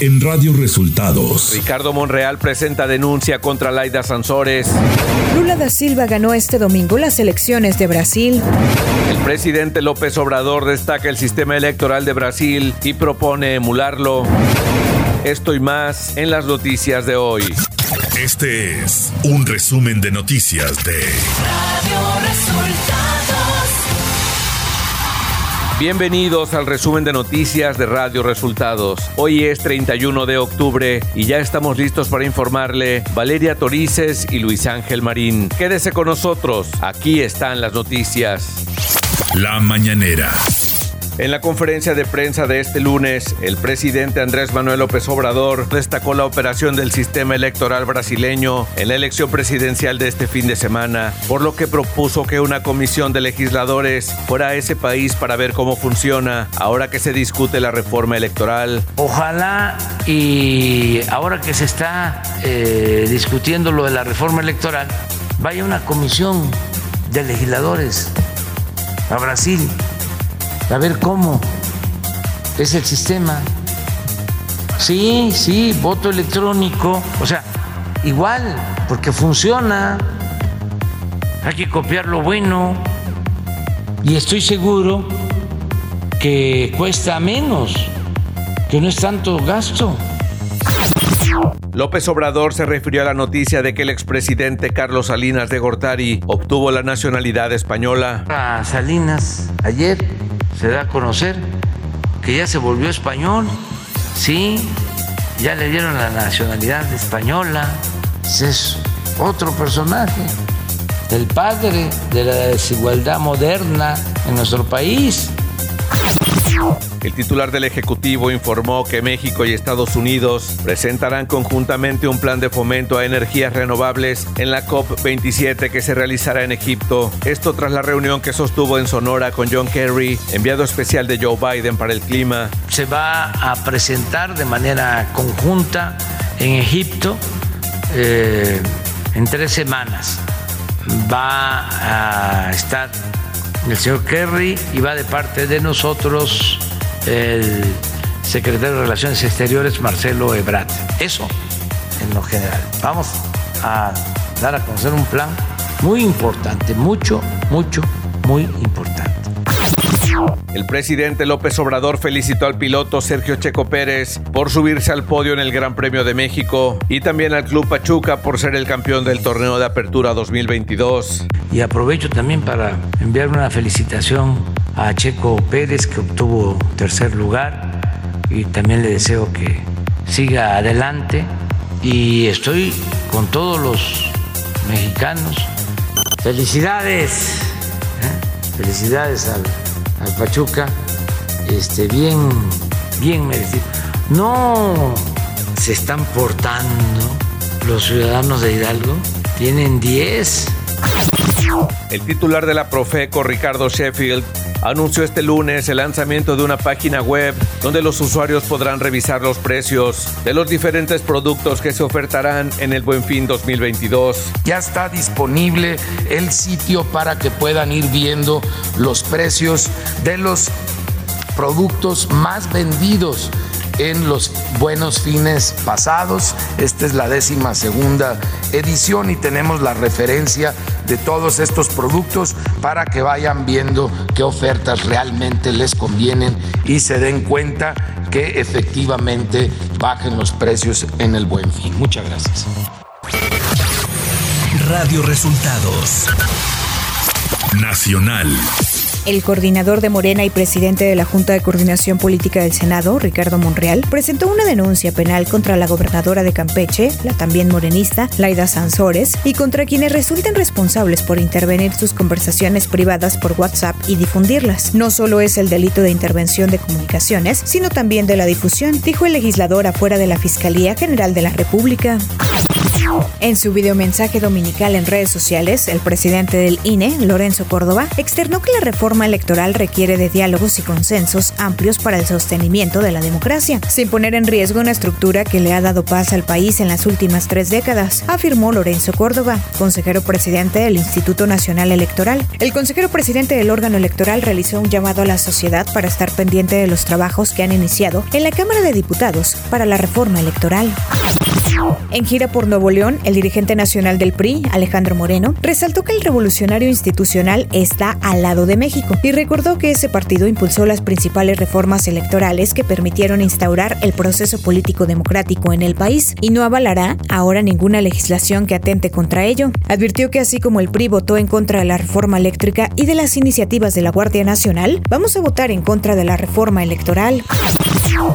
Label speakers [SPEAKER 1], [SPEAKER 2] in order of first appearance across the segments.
[SPEAKER 1] en Radio Resultados.
[SPEAKER 2] Ricardo Monreal presenta denuncia contra Laida Sansores.
[SPEAKER 3] Lula da Silva ganó este domingo las elecciones de Brasil.
[SPEAKER 2] El presidente López Obrador destaca el sistema electoral de Brasil y propone emularlo. Esto y más en las noticias de hoy.
[SPEAKER 1] Este es un resumen de noticias de
[SPEAKER 2] Bienvenidos al resumen de noticias de Radio Resultados. Hoy es 31 de octubre y ya estamos listos para informarle Valeria Torices y Luis Ángel Marín. Quédese con nosotros, aquí están las noticias.
[SPEAKER 1] La mañanera.
[SPEAKER 2] En la conferencia de prensa de este lunes, el presidente Andrés Manuel López Obrador destacó la operación del sistema electoral brasileño en la elección presidencial de este fin de semana, por lo que propuso que una comisión de legisladores fuera a ese país para ver cómo funciona ahora que se discute la reforma electoral.
[SPEAKER 4] Ojalá y ahora que se está eh, discutiendo lo de la reforma electoral, vaya una comisión de legisladores a Brasil a ver cómo es el sistema. Sí, sí, voto electrónico, o sea, igual, porque funciona. Hay que copiar lo bueno y estoy seguro que cuesta menos, que no es tanto gasto.
[SPEAKER 2] López Obrador se refirió a la noticia de que el expresidente Carlos Salinas de Gortari obtuvo la nacionalidad española.
[SPEAKER 4] A Salinas ayer se da a conocer que ya se volvió español, sí, ya le dieron la nacionalidad española, es otro personaje, el padre de la desigualdad moderna en nuestro país.
[SPEAKER 2] El titular del Ejecutivo informó que México y Estados Unidos presentarán conjuntamente un plan de fomento a energías renovables en la COP27 que se realizará en Egipto. Esto tras la reunión que sostuvo en Sonora con John Kerry, enviado especial de Joe Biden para el clima.
[SPEAKER 4] Se va a presentar de manera conjunta en Egipto eh, en tres semanas. Va a estar el señor Kerry y va de parte de nosotros el secretario de Relaciones Exteriores, Marcelo Ebrat. Eso en lo general. Vamos a dar a conocer un plan muy importante, mucho, mucho, muy importante.
[SPEAKER 2] El presidente López Obrador felicitó al piloto Sergio Checo Pérez por subirse al podio en el Gran Premio de México y también al Club Pachuca por ser el campeón del torneo de apertura 2022.
[SPEAKER 4] Y aprovecho también para enviar una felicitación a Checo Pérez que obtuvo tercer lugar y también le deseo que siga adelante y estoy con todos los mexicanos. Felicidades, ¿eh? felicidades al al Pachuca, este, bien, bien merecido. No se están portando los ciudadanos de Hidalgo, tienen 10.
[SPEAKER 2] El titular de la Profeco, Ricardo Sheffield, anunció este lunes el lanzamiento de una página web donde los usuarios podrán revisar los precios de los diferentes productos que se ofertarán en el Buen Fin 2022.
[SPEAKER 5] Ya está disponible el sitio para que puedan ir viendo los precios de los productos más vendidos en los buenos fines pasados. Esta es la décima segunda edición y tenemos la referencia de todos estos productos para que vayan viendo qué ofertas realmente les convienen y se den cuenta que efectivamente bajen los precios en el buen fin. Muchas gracias.
[SPEAKER 1] Radio Resultados Nacional.
[SPEAKER 3] El coordinador de Morena y presidente de la Junta de Coordinación Política del Senado, Ricardo Monreal, presentó una denuncia penal contra la gobernadora de Campeche, la también morenista, Laida Sansores, y contra quienes resulten responsables por intervenir sus conversaciones privadas por WhatsApp y difundirlas. No solo es el delito de intervención de comunicaciones, sino también de la difusión, dijo el legislador afuera de la Fiscalía General de la República. En su videomensaje dominical en redes sociales, el presidente del INE, Lorenzo Córdoba, externó que la reforma electoral requiere de diálogos y consensos amplios para el sostenimiento de la democracia, sin poner en riesgo una estructura que le ha dado paz al país en las últimas tres décadas, afirmó Lorenzo Córdoba, consejero presidente del Instituto Nacional Electoral. El consejero presidente del órgano electoral realizó un llamado a la sociedad para estar pendiente de los trabajos que han iniciado en la Cámara de Diputados para la reforma electoral. En gira por Nuevo León, el dirigente nacional del PRI, Alejandro Moreno, resaltó que el revolucionario institucional está al lado de México y recordó que ese partido impulsó las principales reformas electorales que permitieron instaurar el proceso político democrático en el país y no avalará ahora ninguna legislación que atente contra ello. Advirtió que así como el PRI votó en contra de la reforma eléctrica y de las iniciativas de la Guardia Nacional, vamos a votar en contra de la reforma electoral.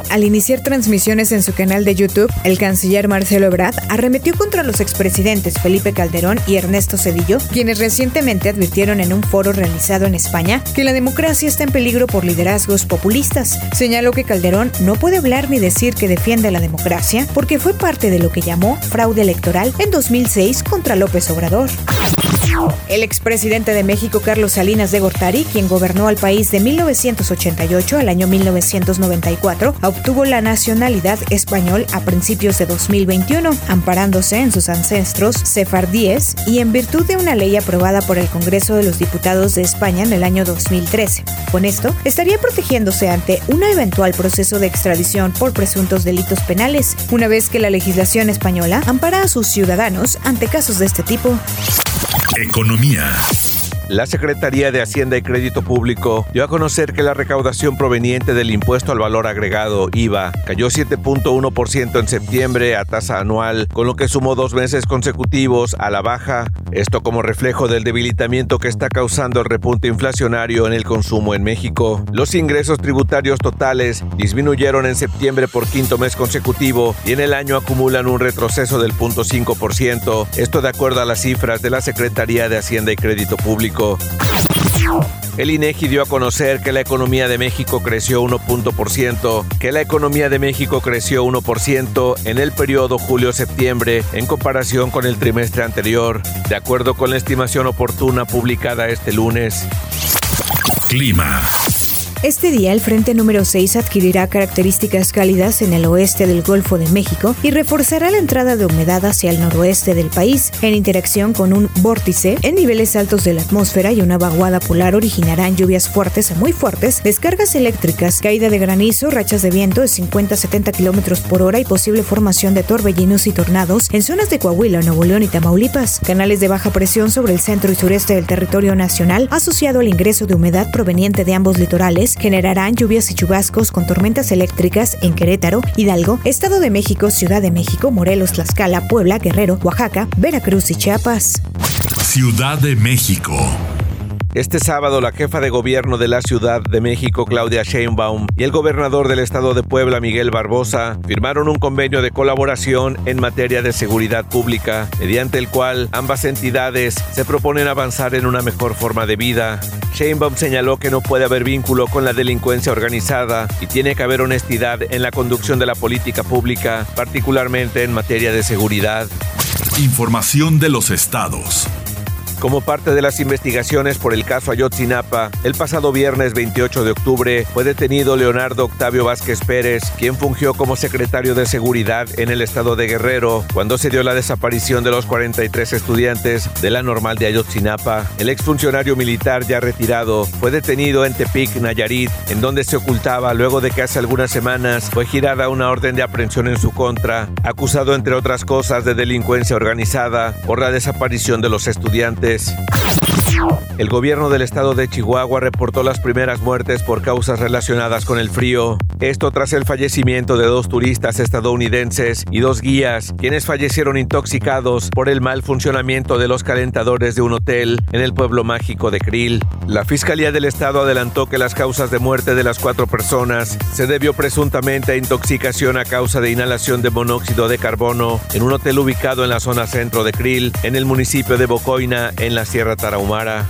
[SPEAKER 3] Al iniciar transmisiones en su canal de YouTube, el canciller Marcelo Ebrard arremetió contra los expresidentes Felipe Calderón y Ernesto Cedillo, quienes recientemente advirtieron en un foro realizado en España que la democracia está en peligro por liderazgos populistas. Señaló que Calderón no puede hablar ni decir que defiende la democracia porque fue parte de lo que llamó fraude electoral en 2006 contra López Obrador. El expresidente de México, Carlos Salinas de Gortari, quien gobernó al país de 1988 al año 1994, obtuvo la nacionalidad español a principios de 2021, amparándose en sus ancestros sefardíes y en virtud de una ley aprobada por el Congreso de los Diputados de España en el año 2013. Con esto, estaría protegiéndose ante un eventual proceso de extradición por presuntos delitos penales, una vez que la legislación española ampara a sus ciudadanos ante casos de este tipo.
[SPEAKER 1] Economía.
[SPEAKER 2] La Secretaría de Hacienda y Crédito Público dio a conocer que la recaudación proveniente del impuesto al valor agregado IVA cayó 7.1% en septiembre a tasa anual, con lo que sumó dos meses consecutivos a la baja. Esto como reflejo del debilitamiento que está causando el repunte inflacionario en el consumo en México. Los ingresos tributarios totales disminuyeron en septiembre por quinto mes consecutivo y en el año acumulan un retroceso del 0.5%. Esto de acuerdo a las cifras de la Secretaría de Hacienda y Crédito Público. El INEGI dio a conocer que la economía de México creció 1%, que la economía de México creció 1% en el periodo julio-septiembre en comparación con el trimestre anterior, de acuerdo con la estimación oportuna publicada este lunes.
[SPEAKER 1] Clima.
[SPEAKER 3] Este día el frente número 6 adquirirá características cálidas en el oeste del Golfo de México y reforzará la entrada de humedad hacia el noroeste del país. En interacción con un vórtice en niveles altos de la atmósfera y una vaguada polar originarán lluvias fuertes a muy fuertes, descargas eléctricas, caída de granizo, rachas de viento de 50 a 70 kilómetros por hora y posible formación de torbellinos y tornados en zonas de Coahuila, Nuevo León y Tamaulipas. Canales de baja presión sobre el centro y sureste del territorio nacional asociado al ingreso de humedad proveniente de ambos litorales generarán lluvias y chubascos con tormentas eléctricas en Querétaro, Hidalgo, Estado de México, Ciudad de México, Morelos, Tlaxcala, Puebla, Guerrero, Oaxaca, Veracruz y Chiapas.
[SPEAKER 1] Ciudad de México.
[SPEAKER 2] Este sábado, la jefa de gobierno de la Ciudad de México, Claudia Sheinbaum, y el gobernador del estado de Puebla, Miguel Barbosa, firmaron un convenio de colaboración en materia de seguridad pública, mediante el cual ambas entidades se proponen avanzar en una mejor forma de vida. Sheinbaum señaló que no puede haber vínculo con la delincuencia organizada y tiene que haber honestidad en la conducción de la política pública, particularmente en materia de seguridad.
[SPEAKER 1] Información de los estados.
[SPEAKER 2] Como parte de las investigaciones por el caso Ayotzinapa, el pasado viernes 28 de octubre fue detenido Leonardo Octavio Vázquez Pérez, quien fungió como secretario de Seguridad en el estado de Guerrero cuando se dio la desaparición de los 43 estudiantes de la normal de Ayotzinapa. El exfuncionario militar ya retirado fue detenido en Tepic, Nayarit, en donde se ocultaba luego de que hace algunas semanas fue girada una orden de aprehensión en su contra, acusado entre otras cosas de delincuencia organizada por la desaparición de los estudiantes. esse. El gobierno del estado de Chihuahua reportó las primeras muertes por causas relacionadas con el frío. Esto tras el fallecimiento de dos turistas estadounidenses y dos guías, quienes fallecieron intoxicados por el mal funcionamiento de los calentadores de un hotel en el pueblo mágico de Krill. La Fiscalía del Estado adelantó que las causas de muerte de las cuatro personas se debió presuntamente a intoxicación a causa de inhalación de monóxido de carbono en un hotel ubicado en la zona centro de Krill, en el municipio de Bocoina, en la Sierra Tarahumara.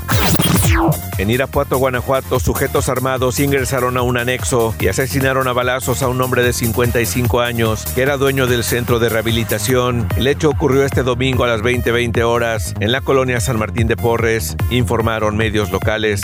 [SPEAKER 2] En Irapuato, Guanajuato, sujetos armados ingresaron a un anexo y asesinaron a balazos a un hombre de 55 años que era dueño del centro de rehabilitación. El hecho ocurrió este domingo a las 20:20 horas en la colonia San Martín de Porres, informaron medios locales.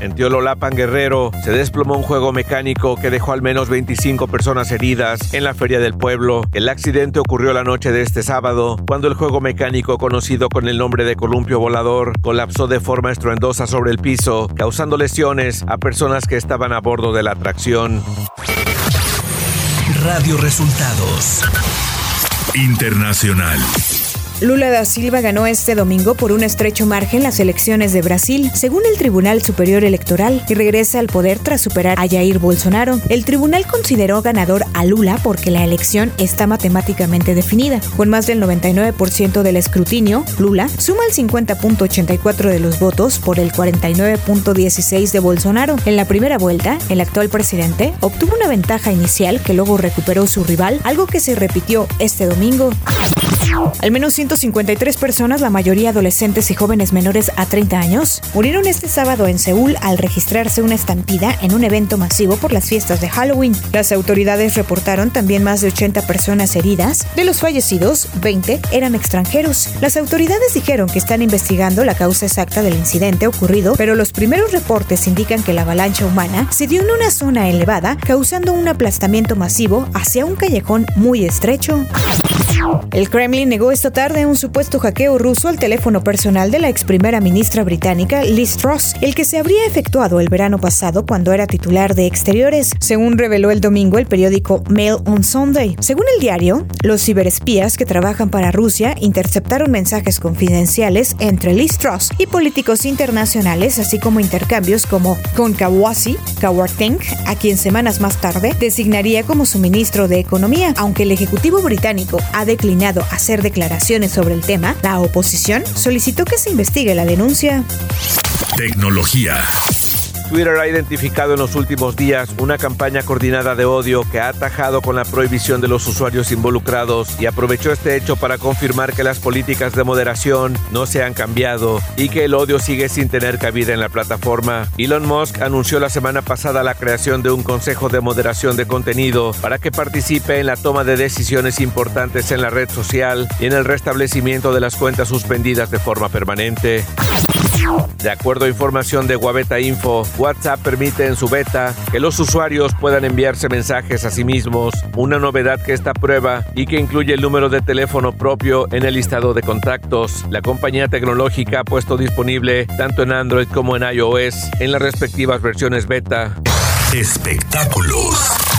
[SPEAKER 2] En Teololapan Guerrero se desplomó un juego mecánico que dejó al menos 25 personas heridas en la feria del pueblo. El accidente ocurrió la noche de este sábado, cuando el juego mecánico conocido con el nombre de columpio volador colapsó de forma estruendosa sobre el piso, causando lesiones a personas que estaban a bordo de la atracción.
[SPEAKER 1] Radio Resultados Internacional.
[SPEAKER 3] Lula da Silva ganó este domingo por un estrecho margen las elecciones de Brasil, según el Tribunal Superior Electoral, y regresa al poder tras superar a Jair Bolsonaro. El tribunal consideró ganador a Lula porque la elección está matemáticamente definida. Con más del 99% del escrutinio, Lula suma el 50.84 de los votos por el 49.16 de Bolsonaro. En la primera vuelta, el actual presidente obtuvo una ventaja inicial que luego recuperó su rival, algo que se repitió este domingo. Al menos 153 personas, la mayoría adolescentes y jóvenes menores a 30 años, murieron este sábado en Seúl al registrarse una estampida en un evento masivo por las fiestas de Halloween. Las autoridades reportaron también más de 80 personas heridas. De los fallecidos, 20 eran extranjeros. Las autoridades dijeron que están investigando la causa exacta del incidente ocurrido, pero los primeros reportes indican que la avalancha humana se dio en una zona elevada, causando un aplastamiento masivo hacia un callejón muy estrecho. El Kremlin negó esta tarde un supuesto hackeo ruso al teléfono personal de la ex primera ministra británica Liz Truss, el que se habría efectuado el verano pasado cuando era titular de Exteriores, según reveló el domingo el periódico Mail on Sunday. Según el diario, los ciberespías que trabajan para Rusia interceptaron mensajes confidenciales entre Liz Truss y políticos internacionales, así como intercambios como con Kawasi Kawarteng, a quien semanas más tarde designaría como su ministro de Economía, aunque el Ejecutivo británico ha declinado hacer declaraciones sobre el tema, la oposición solicitó que se investigue la denuncia.
[SPEAKER 1] Tecnología.
[SPEAKER 2] Twitter ha identificado en los últimos días una campaña coordinada de odio que ha atajado con la prohibición de los usuarios involucrados y aprovechó este hecho para confirmar que las políticas de moderación no se han cambiado y que el odio sigue sin tener cabida en la plataforma. Elon Musk anunció la semana pasada la creación de un consejo de moderación de contenido para que participe en la toma de decisiones importantes en la red social y en el restablecimiento de las cuentas suspendidas de forma permanente. De acuerdo a información de Guaveta Info, WhatsApp permite en su beta que los usuarios puedan enviarse mensajes a sí mismos, una novedad que esta prueba y que incluye el número de teléfono propio en el listado de contactos. La compañía tecnológica ha puesto disponible tanto en Android como en iOS en las respectivas versiones beta.
[SPEAKER 1] Espectáculos.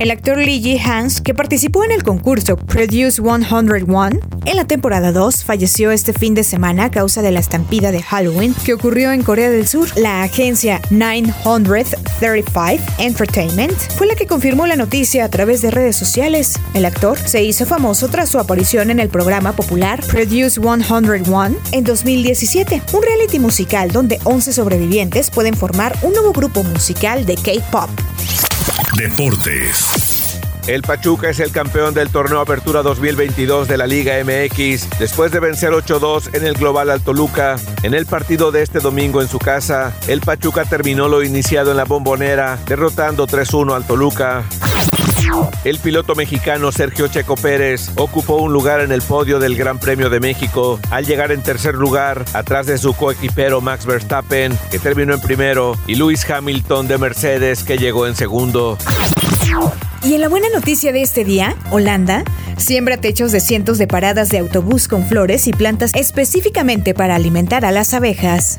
[SPEAKER 3] El actor Lee Ji-hans, que participó en el concurso Produce 101 en la temporada 2, falleció este fin de semana a causa de la estampida de Halloween que ocurrió en Corea del Sur. La agencia 935 Entertainment fue la que confirmó la noticia a través de redes sociales. El actor se hizo famoso tras su aparición en el programa popular Produce 101 en 2017, un reality musical donde 11 sobrevivientes pueden formar un nuevo grupo musical de K-pop.
[SPEAKER 1] Deportes.
[SPEAKER 2] El Pachuca es el campeón del torneo Apertura 2022 de la Liga MX después de vencer 8-2 en el Global al Toluca. En el partido de este domingo en su casa, el Pachuca terminó lo iniciado en la bombonera, derrotando 3-1 al Toluca. El piloto mexicano Sergio Checo Pérez ocupó un lugar en el podio del Gran Premio de México al llegar en tercer lugar atrás de su coequipero Max Verstappen que terminó en primero y Lewis Hamilton de Mercedes que llegó en segundo.
[SPEAKER 3] Y en la buena noticia de este día, Holanda siembra techos de cientos de paradas de autobús con flores y plantas específicamente para alimentar a las abejas.